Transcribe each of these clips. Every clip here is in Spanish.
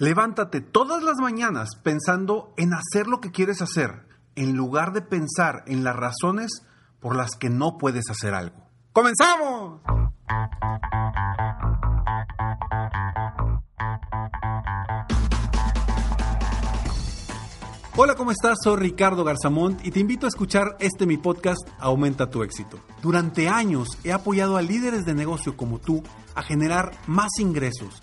Levántate todas las mañanas pensando en hacer lo que quieres hacer, en lugar de pensar en las razones por las que no puedes hacer algo. ¡Comenzamos! Hola, ¿cómo estás? Soy Ricardo Garzamont y te invito a escuchar este mi podcast Aumenta tu éxito. Durante años he apoyado a líderes de negocio como tú a generar más ingresos,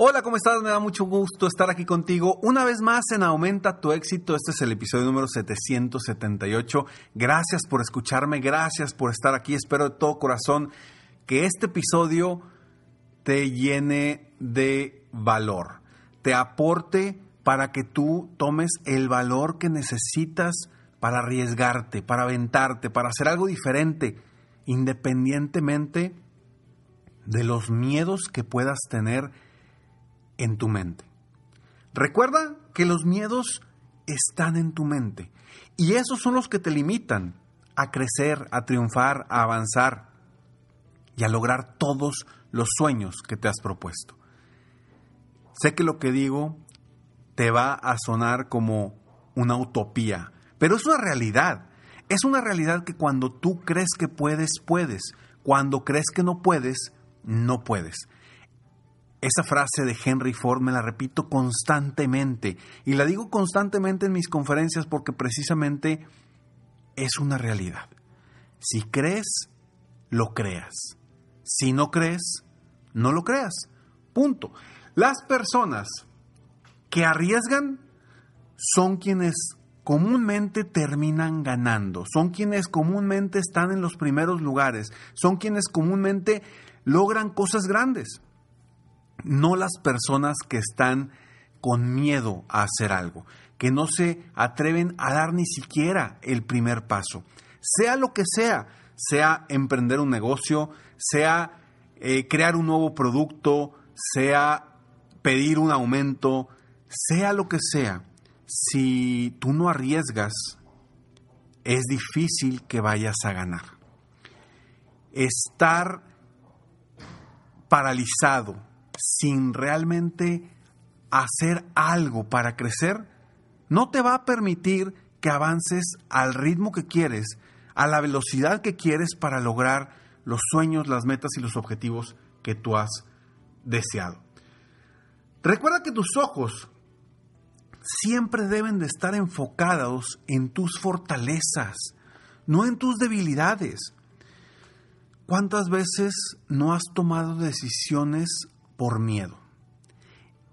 Hola, ¿cómo estás? Me da mucho gusto estar aquí contigo una vez más en Aumenta tu éxito. Este es el episodio número 778. Gracias por escucharme, gracias por estar aquí. Espero de todo corazón que este episodio te llene de valor, te aporte para que tú tomes el valor que necesitas para arriesgarte, para aventarte, para hacer algo diferente, independientemente de los miedos que puedas tener en tu mente. Recuerda que los miedos están en tu mente y esos son los que te limitan a crecer, a triunfar, a avanzar y a lograr todos los sueños que te has propuesto. Sé que lo que digo te va a sonar como una utopía, pero es una realidad. Es una realidad que cuando tú crees que puedes, puedes. Cuando crees que no puedes, no puedes. Esa frase de Henry Ford me la repito constantemente y la digo constantemente en mis conferencias porque precisamente es una realidad. Si crees, lo creas. Si no crees, no lo creas. Punto. Las personas que arriesgan son quienes comúnmente terminan ganando, son quienes comúnmente están en los primeros lugares, son quienes comúnmente logran cosas grandes, no las personas que están con miedo a hacer algo, que no se atreven a dar ni siquiera el primer paso, sea lo que sea, sea emprender un negocio, sea eh, crear un nuevo producto, sea pedir un aumento, sea lo que sea, si tú no arriesgas, es difícil que vayas a ganar. Estar paralizado sin realmente hacer algo para crecer, no te va a permitir que avances al ritmo que quieres, a la velocidad que quieres para lograr los sueños, las metas y los objetivos que tú has deseado. Recuerda que tus ojos siempre deben de estar enfocados en tus fortalezas, no en tus debilidades. ¿Cuántas veces no has tomado decisiones por miedo?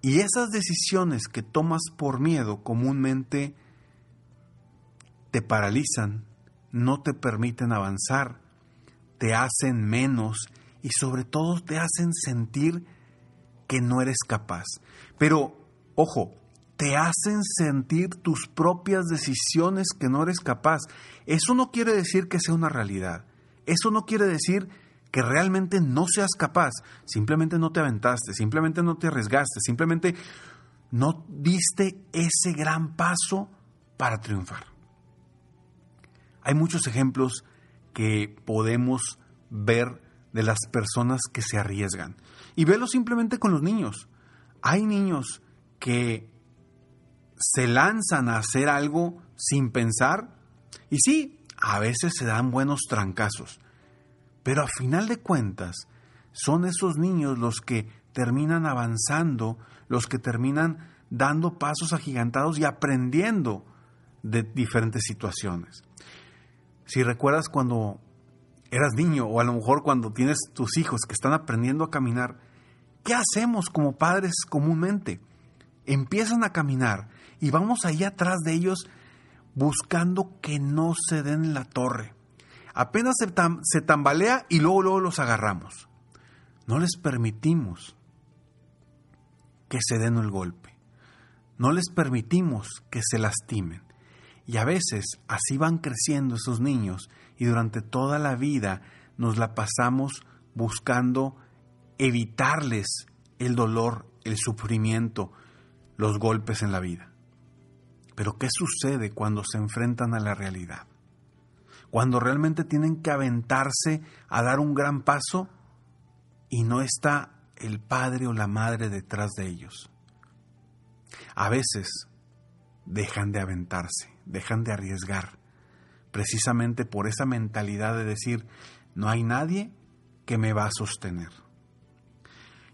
Y esas decisiones que tomas por miedo comúnmente te paralizan, no te permiten avanzar, te hacen menos y sobre todo te hacen sentir que no eres capaz. Pero, ojo, te hacen sentir tus propias decisiones que no eres capaz. Eso no quiere decir que sea una realidad. Eso no quiere decir que realmente no seas capaz, simplemente no te aventaste, simplemente no te arriesgaste, simplemente no diste ese gran paso para triunfar. Hay muchos ejemplos que podemos ver de las personas que se arriesgan. Y velo simplemente con los niños. Hay niños que se lanzan a hacer algo sin pensar y sí, a veces se dan buenos trancazos. Pero a final de cuentas, son esos niños los que terminan avanzando, los que terminan dando pasos agigantados y aprendiendo de diferentes situaciones. Si recuerdas cuando eras niño o a lo mejor cuando tienes tus hijos que están aprendiendo a caminar, ¿qué hacemos como padres comúnmente? Empiezan a caminar y vamos ahí atrás de ellos buscando que no se den la torre. Apenas se, tambalea y luego, luego los agarramos. No les permitimos que se den el golpe. No les permitimos que se lastimen. Y a veces así van creciendo esos niños y durante toda la vida nos la pasamos buscando evitarles el dolor, el sufrimiento, los golpes en la vida. Pero ¿qué sucede cuando se enfrentan a la realidad? Cuando realmente tienen que aventarse a dar un gran paso y no está el padre o la madre detrás de ellos. A veces dejan de aventarse, dejan de arriesgar, precisamente por esa mentalidad de decir, no hay nadie que me va a sostener.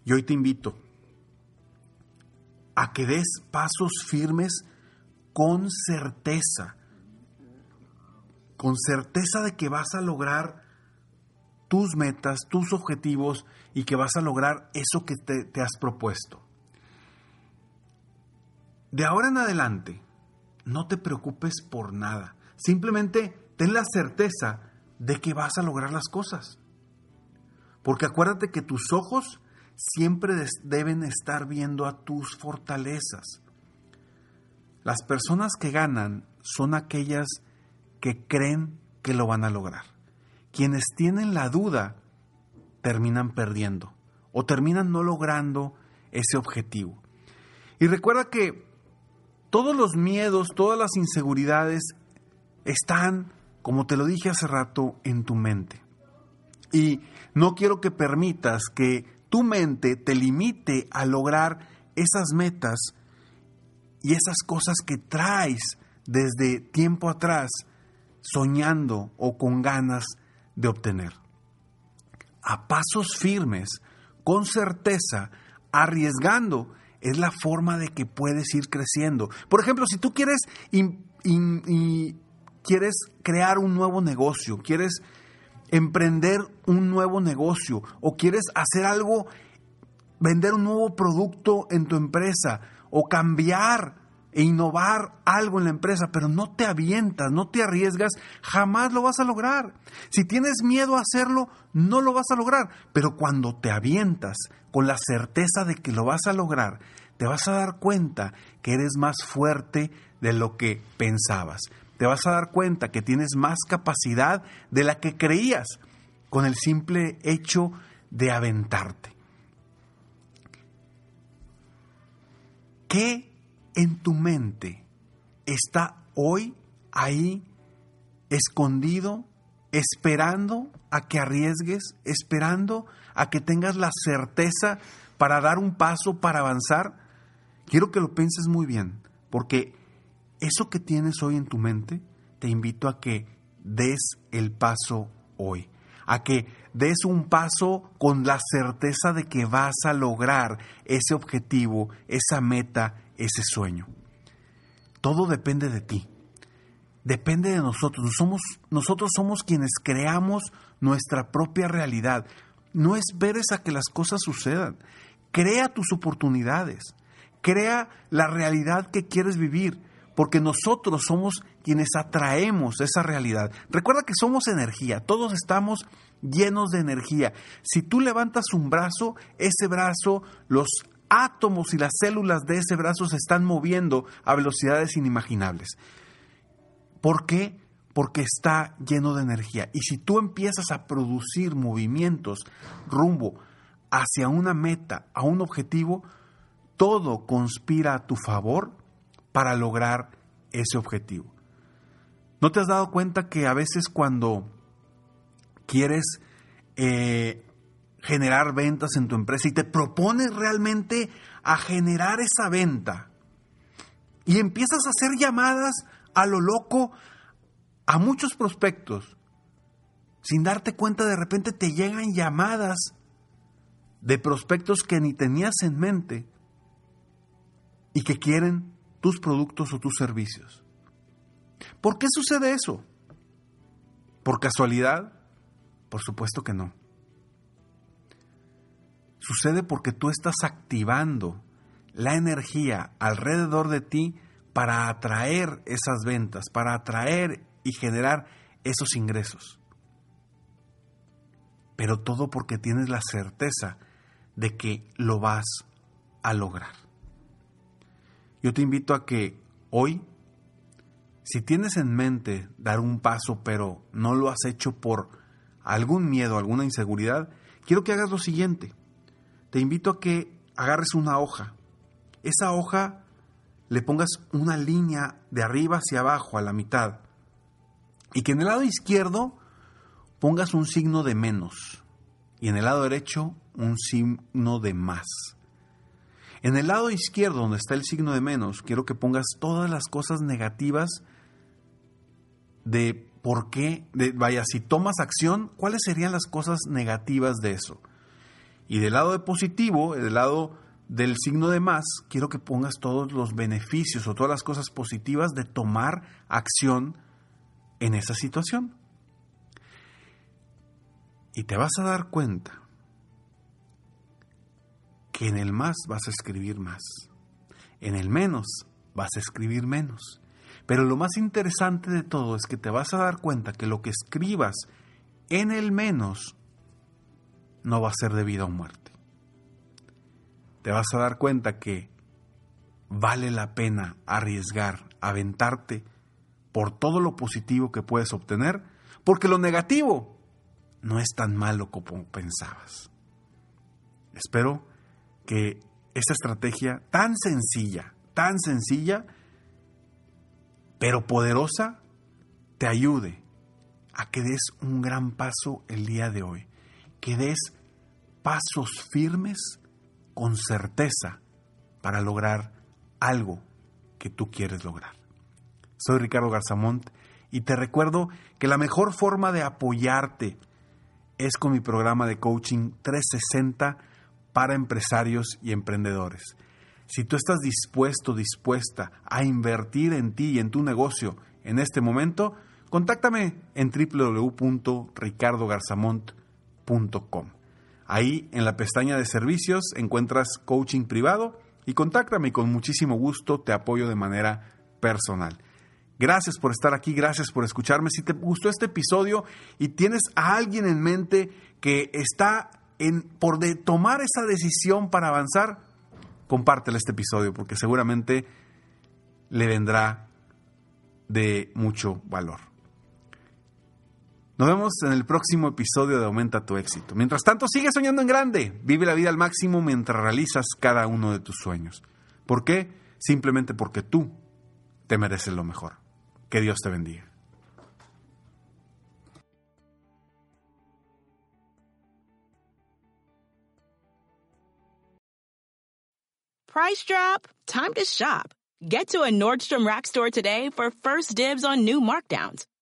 Y hoy te invito a que des pasos firmes con certeza, con certeza de que vas a lograr tus metas, tus objetivos y que vas a lograr eso que te, te has propuesto. De ahora en adelante, no te preocupes por nada. Simplemente ten la certeza de que vas a lograr las cosas. Porque acuérdate que tus ojos siempre deben estar viendo a tus fortalezas. Las personas que ganan son aquellas que creen que lo van a lograr. Quienes tienen la duda terminan perdiendo o terminan no logrando ese objetivo. Y recuerda que todos los miedos, todas las inseguridades están, como te lo dije hace rato, en tu mente. Y no quiero que permitas que tu mente te limite a lograr esas metas y esas cosas que traes desde tiempo atrás soñando o con ganas de obtener. A pasos firmes, con certeza, arriesgando es la forma de que puedes ir creciendo. Por ejemplo, si tú quieres, quieres crear un nuevo negocio, quieres emprender un nuevo negocio o quieres hacer algo, vender un nuevo producto en tu empresa o cambiar e innovar algo en la empresa, pero no te avientas, no te arriesgas, jamás lo vas a lograr. Si tienes miedo a hacerlo, no lo vas a lograr, pero cuando te avientas con la certeza de que lo vas a lograr, te vas a dar cuenta que eres más fuerte de lo que pensabas. Te vas a dar cuenta que tienes más capacidad de la que creías con el simple hecho de aventarte. ¿Qué en tu mente está hoy ahí escondido, esperando a que arriesgues, esperando a que tengas la certeza para dar un paso, para avanzar? Quiero que lo pienses muy bien, porque eso que tienes hoy en tu mente, te invito a que des el paso hoy, a que des un paso con la certeza de que vas a lograr ese objetivo, esa meta, ese sueño. Todo depende de ti. Depende de nosotros. Somos, nosotros somos quienes creamos nuestra propia realidad. No esperes a que las cosas sucedan. Crea tus oportunidades. Crea la realidad que quieres vivir, porque nosotros somos quienes atraemos esa realidad. Recuerda que somos energía, todos estamos llenos de energía. Si tú levantas un brazo, ese brazo, los átomos y las células de ese brazo se están moviendo a velocidades inimaginables. ¿Por qué? porque está lleno de energía. Y si tú empiezas a producir movimientos rumbo hacia una meta, a un objetivo, todo conspira a tu favor para lograr ese objetivo. ¿No te has dado cuenta que a veces cuando quieres eh, generar ventas en tu empresa y te propones realmente a generar esa venta y empiezas a hacer llamadas a lo loco a muchos prospectos, sin darte cuenta de repente te llegan llamadas de prospectos que ni tenías en mente y que quieren tus productos o tus servicios. ¿Por qué sucede eso? ¿Por casualidad? Por supuesto que no. Sucede porque tú estás activando la energía alrededor de ti para atraer esas ventas, para atraer y generar esos ingresos. Pero todo porque tienes la certeza de que lo vas a lograr. Yo te invito a que hoy, si tienes en mente dar un paso pero no lo has hecho por algún miedo, alguna inseguridad, quiero que hagas lo siguiente. Te invito a que agarres una hoja. Esa hoja le pongas una línea de arriba hacia abajo a la mitad y que en el lado izquierdo pongas un signo de menos y en el lado derecho un signo de más. En el lado izquierdo, donde está el signo de menos, quiero que pongas todas las cosas negativas de por qué, vaya, si tomas acción, ¿cuáles serían las cosas negativas de eso? Y del lado de positivo, del lado del signo de más, quiero que pongas todos los beneficios o todas las cosas positivas de tomar acción en esa situación. Y te vas a dar cuenta que en el más vas a escribir más, en el menos vas a escribir menos. Pero lo más interesante de todo es que te vas a dar cuenta que lo que escribas en el menos no va a ser de vida o muerte. Te vas a dar cuenta que vale la pena arriesgar, aventarte por todo lo positivo que puedes obtener, porque lo negativo no es tan malo como pensabas. Espero que esta estrategia tan sencilla, tan sencilla, pero poderosa, te ayude a que des un gran paso el día de hoy, que des pasos firmes con certeza para lograr algo que tú quieres lograr. Soy Ricardo Garzamont y te recuerdo que la mejor forma de apoyarte es con mi programa de coaching 360 para empresarios y emprendedores. Si tú estás dispuesto, dispuesta a invertir en ti y en tu negocio en este momento, contáctame en www.ricardogarzamont.com. Ahí en la pestaña de servicios encuentras coaching privado y contáctame y con muchísimo gusto te apoyo de manera personal. Gracias por estar aquí, gracias por escucharme. Si te gustó este episodio y tienes a alguien en mente que está en, por de tomar esa decisión para avanzar, compártele este episodio porque seguramente le vendrá de mucho valor. Nos vemos en el próximo episodio de Aumenta tu éxito. Mientras tanto, sigue soñando en grande. Vive la vida al máximo mientras realizas cada uno de tus sueños. ¿Por qué? Simplemente porque tú te mereces lo mejor. Que Dios te bendiga. Price drop? Time to shop. Get to a Nordstrom Rack store today for first dibs on new markdowns.